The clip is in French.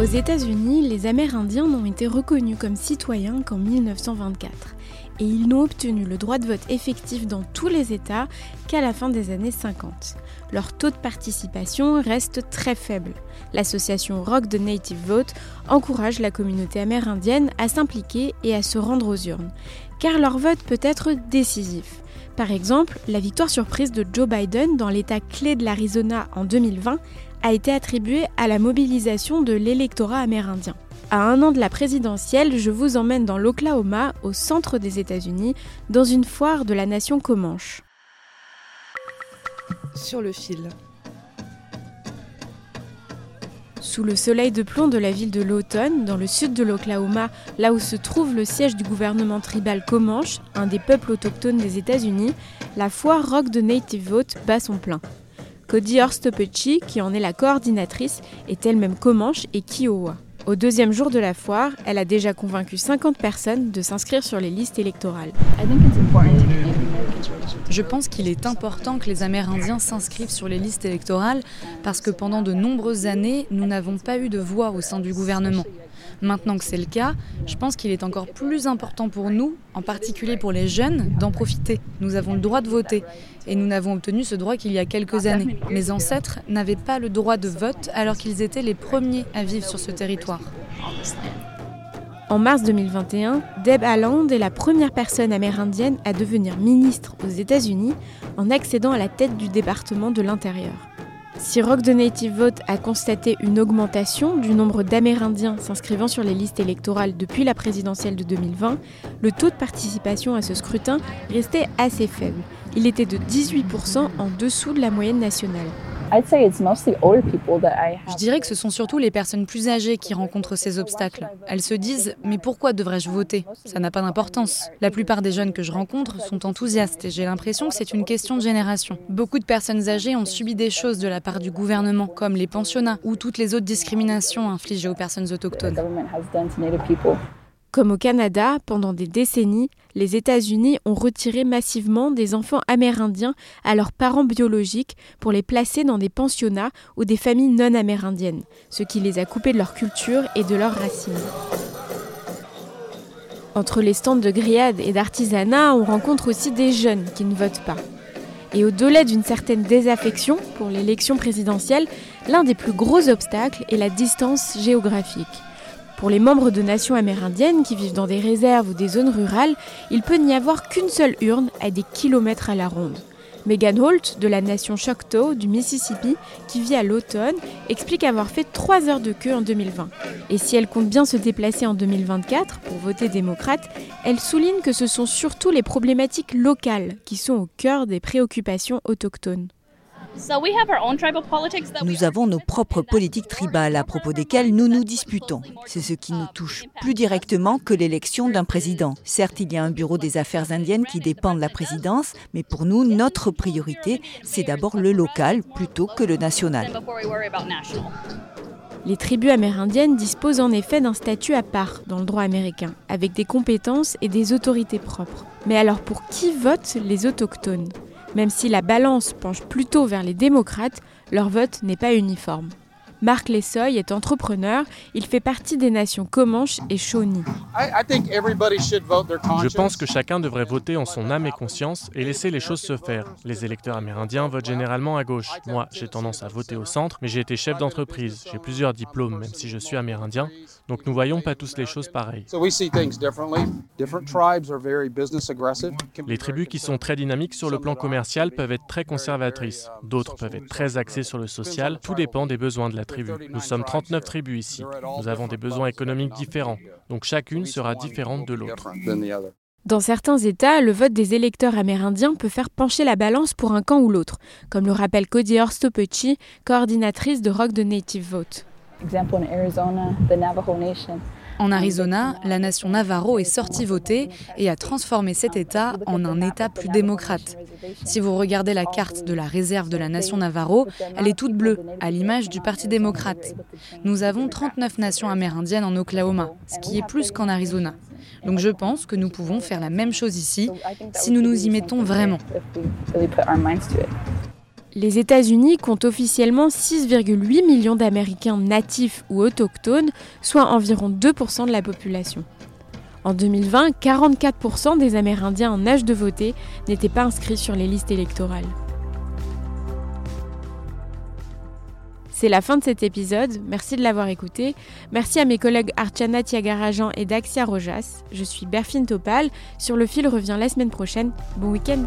Aux États-Unis, les Amérindiens n'ont été reconnus comme citoyens qu'en 1924 et ils n'ont obtenu le droit de vote effectif dans tous les États qu'à la fin des années 50. Leur taux de participation reste très faible. L'association Rock the Native Vote encourage la communauté amérindienne à s'impliquer et à se rendre aux urnes, car leur vote peut être décisif. Par exemple, la victoire surprise de Joe Biden dans l'État clé de l'Arizona en 2020 a été attribuée à la mobilisation de l'électorat amérindien. À un an de la présidentielle, je vous emmène dans l'Oklahoma, au centre des États-Unis, dans une foire de la nation Comanche. Sur le fil. Sous le soleil de plomb de la ville de Lawton, dans le sud de l'Oklahoma, là où se trouve le siège du gouvernement tribal Comanche, un des peuples autochtones des États-Unis, la foire Rock de Native Vote bat son plein. Cody Horstopetchi, qui en est la coordinatrice, est elle-même Comanche et Kiowa. Au deuxième jour de la foire, elle a déjà convaincu 50 personnes de s'inscrire sur les listes électorales. Je pense qu'il est important que les Amérindiens s'inscrivent sur les listes électorales parce que pendant de nombreuses années, nous n'avons pas eu de voix au sein du gouvernement. Maintenant que c'est le cas, je pense qu'il est encore plus important pour nous, en particulier pour les jeunes, d'en profiter. Nous avons le droit de voter et nous n'avons obtenu ce droit qu'il y a quelques années. Mes ancêtres n'avaient pas le droit de vote alors qu'ils étaient les premiers à vivre sur ce territoire. En mars 2021, Deb Haaland est la première personne amérindienne à devenir ministre aux États-Unis en accédant à la tête du département de l'Intérieur. Si Rock the Native Vote a constaté une augmentation du nombre d'Amérindiens s'inscrivant sur les listes électorales depuis la présidentielle de 2020, le taux de participation à ce scrutin restait assez faible. Il était de 18% en dessous de la moyenne nationale. Je dirais que ce sont surtout les personnes plus âgées qui rencontrent ces obstacles. Elles se disent Mais pourquoi devrais-je voter? Ça n'a pas d'importance. La plupart des jeunes que je rencontre sont enthousiastes et j'ai l'impression que c'est une question de génération. Beaucoup de personnes âgées ont subi des choses de la part du gouvernement, comme les pensionnats ou toutes les autres discriminations infligées aux personnes autochtones. Comme au Canada, pendant des décennies, les États-Unis ont retiré massivement des enfants amérindiens à leurs parents biologiques pour les placer dans des pensionnats ou des familles non amérindiennes, ce qui les a coupés de leur culture et de leurs racines. Entre les stands de grillades et d'artisanat, on rencontre aussi des jeunes qui ne votent pas. Et au-delà d'une certaine désaffection pour l'élection présidentielle, l'un des plus gros obstacles est la distance géographique. Pour les membres de nations amérindiennes qui vivent dans des réserves ou des zones rurales, il peut n'y avoir qu'une seule urne à des kilomètres à la ronde. Megan Holt, de la nation Choctaw du Mississippi, qui vit à l'automne, explique avoir fait 3 heures de queue en 2020. Et si elle compte bien se déplacer en 2024 pour voter démocrate, elle souligne que ce sont surtout les problématiques locales qui sont au cœur des préoccupations autochtones. Nous avons nos propres politiques tribales à propos desquelles nous nous disputons. C'est ce qui nous touche plus directement que l'élection d'un président. Certes, il y a un bureau des affaires indiennes qui dépend de la présidence, mais pour nous, notre priorité, c'est d'abord le local plutôt que le national. Les tribus amérindiennes disposent en effet d'un statut à part dans le droit américain, avec des compétences et des autorités propres. Mais alors pour qui votent les autochtones? Même si la balance penche plutôt vers les démocrates, leur vote n'est pas uniforme. Marc Lessoy est entrepreneur, il fait partie des nations Comanche et Shawnee. Je pense que chacun devrait voter en son âme et conscience et laisser les choses se faire. Les électeurs amérindiens votent généralement à gauche. Moi, j'ai tendance à voter au centre, mais j'ai été chef d'entreprise. J'ai plusieurs diplômes, même si je suis amérindien. Donc nous voyons pas tous les choses pareilles. Les tribus qui sont très dynamiques sur le plan commercial peuvent être très conservatrices. D'autres peuvent être très axées sur le social. Tout dépend des besoins de la tribu. Nous sommes 39 tribus ici. Nous avons des besoins économiques différents, donc chacune sera différente de l'autre. Dans certains États, le vote des électeurs amérindiens peut faire pencher la balance pour un camp ou l'autre, comme le rappelle Cody Orstopechi, coordinatrice de Rock the Native Vote. En Arizona, la nation Navarro est sortie voter et a transformé cet État en un État plus démocrate. Si vous regardez la carte de la réserve de la nation Navarro, elle est toute bleue, à l'image du Parti démocrate. Nous avons 39 nations amérindiennes en Oklahoma, ce qui est plus qu'en Arizona. Donc je pense que nous pouvons faire la même chose ici si nous nous y mettons vraiment. Les États-Unis comptent officiellement 6,8 millions d'Américains natifs ou autochtones, soit environ 2% de la population. En 2020, 44% des Amérindiens en âge de voter n'étaient pas inscrits sur les listes électorales. C'est la fin de cet épisode, merci de l'avoir écouté. Merci à mes collègues Archana Tiagarajan et Daxia Rojas. Je suis Berfine Topal. Sur le fil revient la semaine prochaine. Bon week-end!